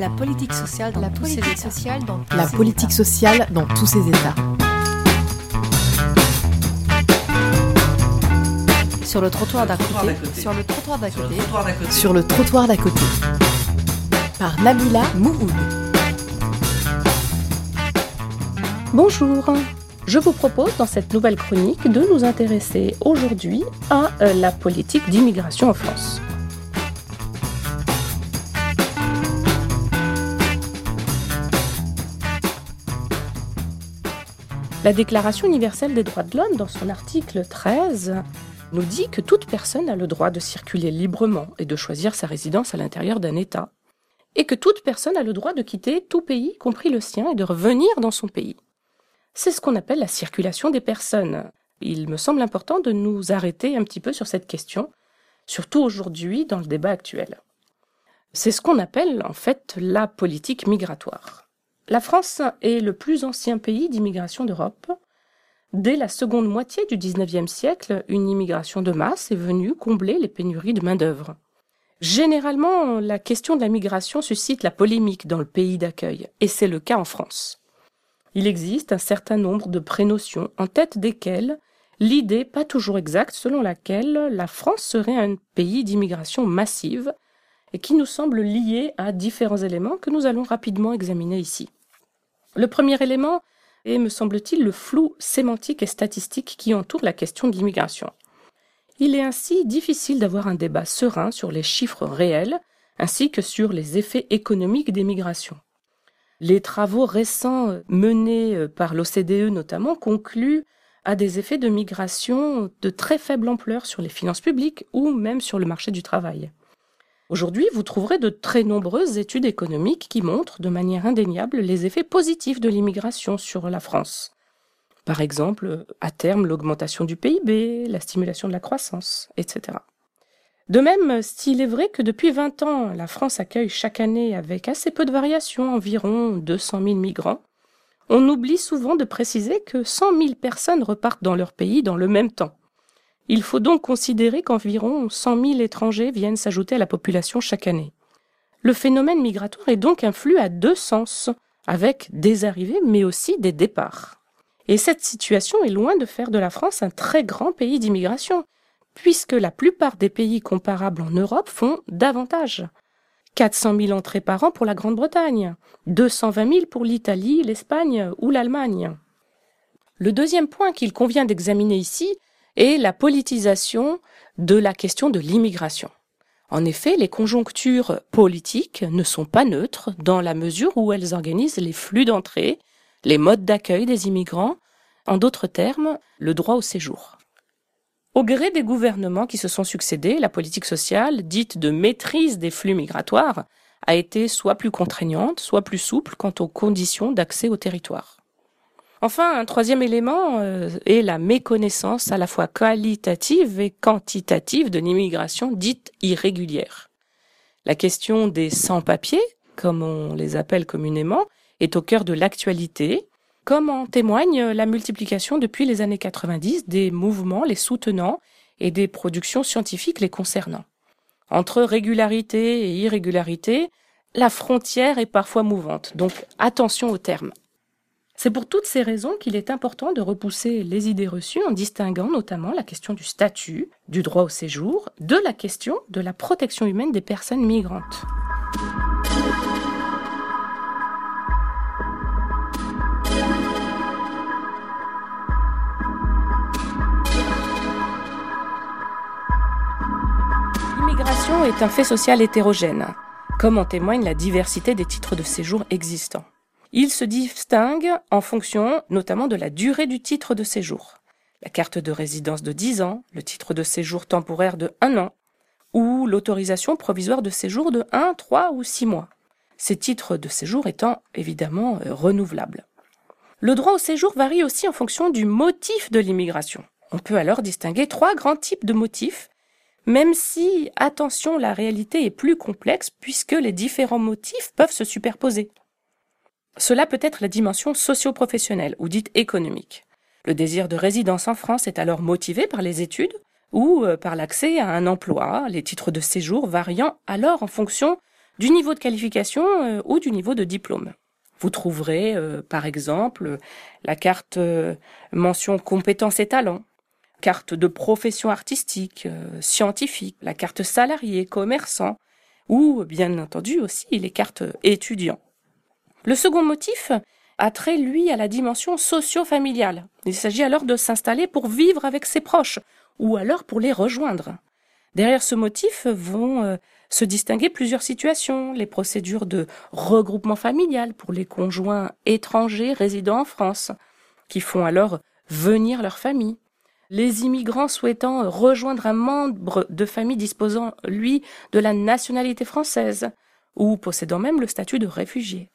La politique sociale dans La tous politique ses états. sociale dans tous La ses politique états. sociale dans tous ses états. Sur le trottoir d'à côté. Sur le trottoir d'à Sur le côté. trottoir d'à côté. Sur le trottoir d'à côté. Par Nabila Mouhoud. Bonjour. Je vous propose dans cette nouvelle chronique de nous intéresser aujourd'hui à euh, la politique d'immigration en France. La Déclaration universelle des droits de l'homme, dans son article 13, nous dit que toute personne a le droit de circuler librement et de choisir sa résidence à l'intérieur d'un État, et que toute personne a le droit de quitter tout pays, compris le sien, et de revenir dans son pays. C'est ce qu'on appelle la circulation des personnes. Il me semble important de nous arrêter un petit peu sur cette question, surtout aujourd'hui dans le débat actuel. C'est ce qu'on appelle en fait la politique migratoire. La France est le plus ancien pays d'immigration d'Europe. Dès la seconde moitié du XIXe siècle, une immigration de masse est venue combler les pénuries de main-d'œuvre. Généralement, la question de la migration suscite la polémique dans le pays d'accueil, et c'est le cas en France. Il existe un certain nombre de prénotions, en tête desquelles l'idée, pas toujours exacte, selon laquelle la France serait un pays d'immigration massive et qui nous semble liée à différents éléments que nous allons rapidement examiner ici. Le premier élément est, me semble-t-il, le flou sémantique et statistique qui entoure la question de l'immigration. Il est ainsi difficile d'avoir un débat serein sur les chiffres réels ainsi que sur les effets économiques des migrations. Les travaux récents menés par l'OCDE notamment concluent à des effets de migration de très faible ampleur sur les finances publiques ou même sur le marché du travail. Aujourd'hui, vous trouverez de très nombreuses études économiques qui montrent de manière indéniable les effets positifs de l'immigration sur la France. Par exemple, à terme, l'augmentation du PIB, la stimulation de la croissance, etc. De même, s'il est vrai que depuis 20 ans, la France accueille chaque année avec assez peu de variations, environ 200 000 migrants, on oublie souvent de préciser que 100 000 personnes repartent dans leur pays dans le même temps. Il faut donc considérer qu'environ 100 000 étrangers viennent s'ajouter à la population chaque année. Le phénomène migratoire est donc un flux à deux sens, avec des arrivées mais aussi des départs. Et cette situation est loin de faire de la France un très grand pays d'immigration, puisque la plupart des pays comparables en Europe font davantage. 400 000 entrées par an pour la Grande-Bretagne, 220 000 pour l'Italie, l'Espagne ou l'Allemagne. Le deuxième point qu'il convient d'examiner ici est la politisation de la question de l'immigration. En effet, les conjonctures politiques ne sont pas neutres dans la mesure où elles organisent les flux d'entrée, les modes d'accueil des immigrants, en d'autres termes, le droit au séjour. Au gré des gouvernements qui se sont succédés, la politique sociale, dite de maîtrise des flux migratoires, a été soit plus contraignante, soit plus souple quant aux conditions d'accès au territoire. Enfin, un troisième élément euh, est la méconnaissance à la fois qualitative et quantitative de l'immigration dite irrégulière. La question des sans-papiers, comme on les appelle communément, est au cœur de l'actualité, comme en témoigne la multiplication depuis les années 90 des mouvements les soutenant et des productions scientifiques les concernant. Entre régularité et irrégularité, la frontière est parfois mouvante, donc attention aux termes. C'est pour toutes ces raisons qu'il est important de repousser les idées reçues en distinguant notamment la question du statut, du droit au séjour, de la question de la protection humaine des personnes migrantes. L'immigration est un fait social hétérogène, comme en témoigne la diversité des titres de séjour existants. Il se distingue en fonction notamment de la durée du titre de séjour. La carte de résidence de 10 ans, le titre de séjour temporaire de 1 an, ou l'autorisation provisoire de séjour de 1, 3 ou 6 mois. Ces titres de séjour étant évidemment euh, renouvelables. Le droit au séjour varie aussi en fonction du motif de l'immigration. On peut alors distinguer trois grands types de motifs, même si, attention, la réalité est plus complexe puisque les différents motifs peuvent se superposer. Cela peut être la dimension socio-professionnelle ou dite économique. Le désir de résidence en France est alors motivé par les études ou euh, par l'accès à un emploi, les titres de séjour variant alors en fonction du niveau de qualification euh, ou du niveau de diplôme. Vous trouverez, euh, par exemple, la carte mention compétences et talents, carte de profession artistique, scientifique, la carte salarié, commerçant, ou bien entendu aussi les cartes étudiants. Le second motif a trait, lui, à la dimension socio-familiale. Il s'agit alors de s'installer pour vivre avec ses proches, ou alors pour les rejoindre. Derrière ce motif vont euh, se distinguer plusieurs situations, les procédures de regroupement familial pour les conjoints étrangers résidant en France, qui font alors venir leur famille, les immigrants souhaitant rejoindre un membre de famille disposant, lui, de la nationalité française, ou possédant même le statut de réfugié.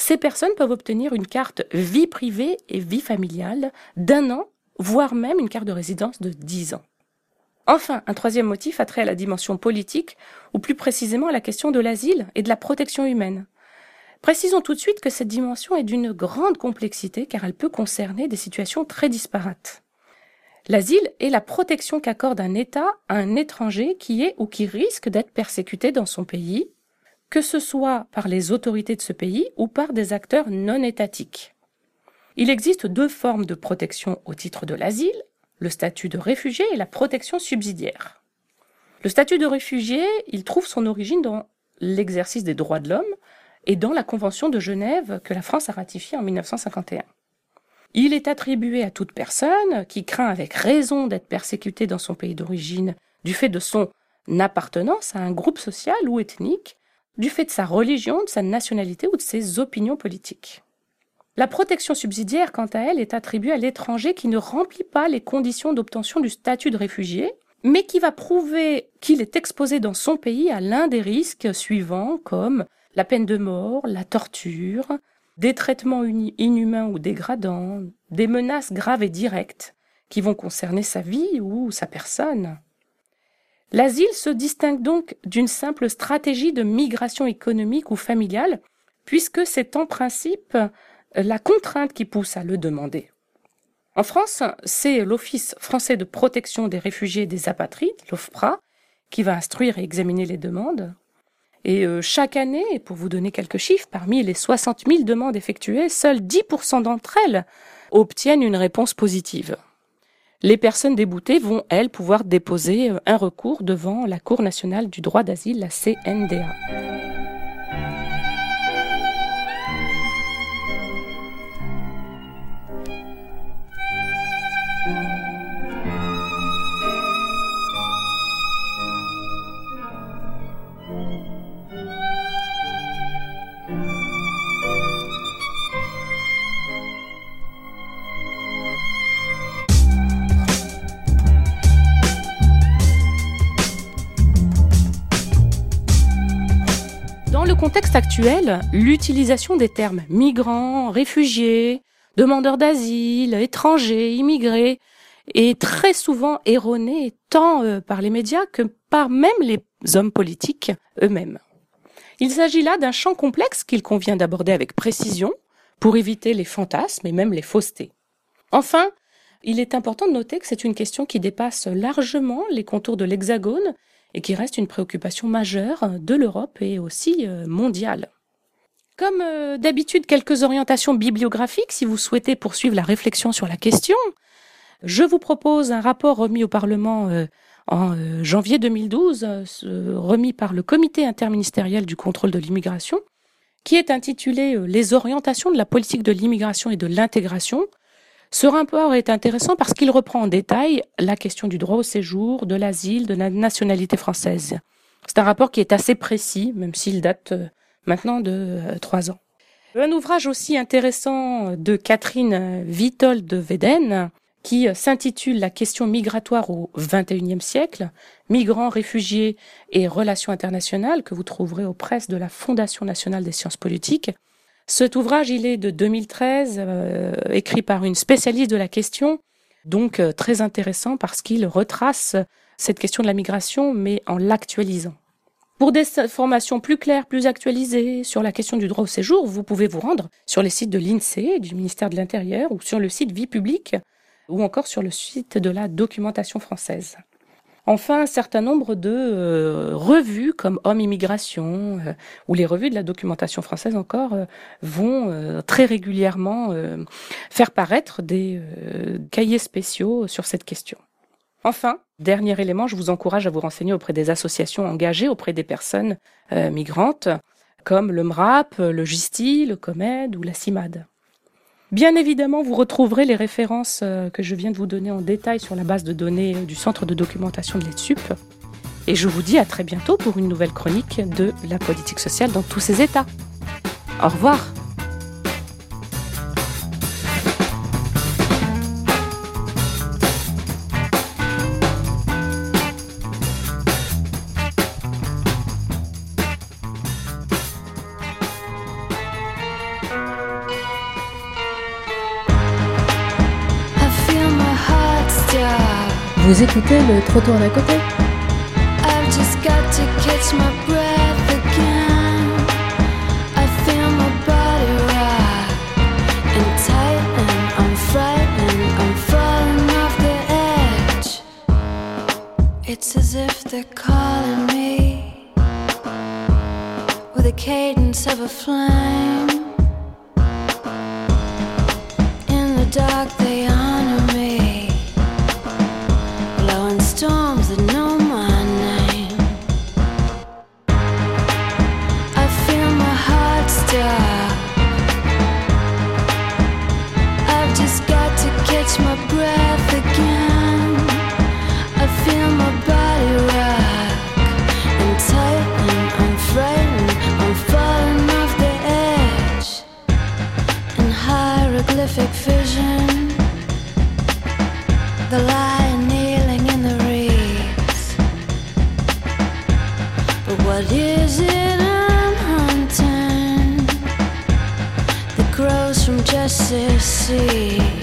Ces personnes peuvent obtenir une carte vie privée et vie familiale d'un an, voire même une carte de résidence de dix ans. Enfin, un troisième motif a trait à la dimension politique, ou plus précisément à la question de l'asile et de la protection humaine. Précisons tout de suite que cette dimension est d'une grande complexité car elle peut concerner des situations très disparates. L'asile est la protection qu'accorde un État à un étranger qui est ou qui risque d'être persécuté dans son pays, que ce soit par les autorités de ce pays ou par des acteurs non étatiques. Il existe deux formes de protection au titre de l'asile, le statut de réfugié et la protection subsidiaire. Le statut de réfugié, il trouve son origine dans l'exercice des droits de l'homme et dans la Convention de Genève que la France a ratifiée en 1951. Il est attribué à toute personne qui craint avec raison d'être persécutée dans son pays d'origine du fait de son appartenance à un groupe social ou ethnique, du fait de sa religion, de sa nationalité ou de ses opinions politiques. La protection subsidiaire, quant à elle, est attribuée à l'étranger qui ne remplit pas les conditions d'obtention du statut de réfugié, mais qui va prouver qu'il est exposé dans son pays à l'un des risques suivants, comme la peine de mort, la torture, des traitements inhumains ou dégradants, des menaces graves et directes qui vont concerner sa vie ou sa personne. L'asile se distingue donc d'une simple stratégie de migration économique ou familiale, puisque c'est en principe la contrainte qui pousse à le demander. En France, c'est l'Office français de protection des réfugiés et des apatrides, l'OFPRA, qui va instruire et examiner les demandes. Et euh, chaque année, pour vous donner quelques chiffres, parmi les 60 000 demandes effectuées, seuls 10% d'entre elles obtiennent une réponse positive. Les personnes déboutées vont, elles, pouvoir déposer euh, un recours devant la Cour nationale du droit d'asile, la CNDA. Contexte actuel, l'utilisation des termes migrants, réfugiés, demandeurs d'asile, étrangers, immigrés est très souvent erronée tant euh, par les médias que par même les hommes politiques eux-mêmes. Il s'agit là d'un champ complexe qu'il convient d'aborder avec précision pour éviter les fantasmes et même les faussetés. Enfin, il est important de noter que c'est une question qui dépasse largement les contours de l'Hexagone et qui reste une préoccupation majeure de l'Europe et aussi euh, mondiale. Comme euh, d'habitude, quelques orientations bibliographiques si vous souhaitez poursuivre la réflexion sur la question. Je vous propose un rapport remis au Parlement euh, en janvier 2012, remis par le Comité interministériel du contrôle de l'immigration, qui est intitulé Les orientations de la politique de l'immigration et de l'intégration, ce rapport est intéressant parce qu'il reprend en détail la question du droit au séjour, de l'asile, de la nationalité française. C'est un rapport qui est assez précis, même s'il date euh, maintenant de euh, trois ans. Un ouvrage aussi intéressant de Catherine Vitold de Veden, qui euh, s'intitule La question migratoire au XXIe siècle, migrants, réfugiés et relations internationales, que vous trouverez aux presses de la Fondation nationale des sciences politiques, cet ouvrage, il est de 2013, euh, écrit par une spécialiste de la question, donc euh, très intéressant parce qu'il retrace cette question de la migration, mais en l'actualisant. Pour des informations plus claires, plus actualisées sur la question du droit au séjour, vous pouvez vous rendre sur les sites de l'INSEE, du ministère de l'Intérieur, ou sur le site Vie publique, ou encore sur le site de la documentation française. Enfin, un certain nombre de euh, revues comme Homme Immigration euh, ou les revues de la documentation française encore euh, vont très régulièrement faire paraître des cahiers spéciaux sur cette question. Enfin, dernier élément, je vous encourage à vous renseigner auprès des associations engagées auprès des personnes migrantes comme le MRAP, le GISTI, le COMED ou la CIMAD. Bien évidemment, vous retrouverez les références euh, que je viens de vous donner en détail sur la base de données du Centre de documentation de l'ETSUP. Et je vous dis à très bientôt pour une nouvelle chronique de la politique sociale dans tous ses états. Au revoir. Vous écoutez le trottoir d'à côté just got to catch my breath again. I feel my body. I'm frightened. I'm falling off the edge. It's as if they're calling me with the cadence of a flame. In the dark, necessito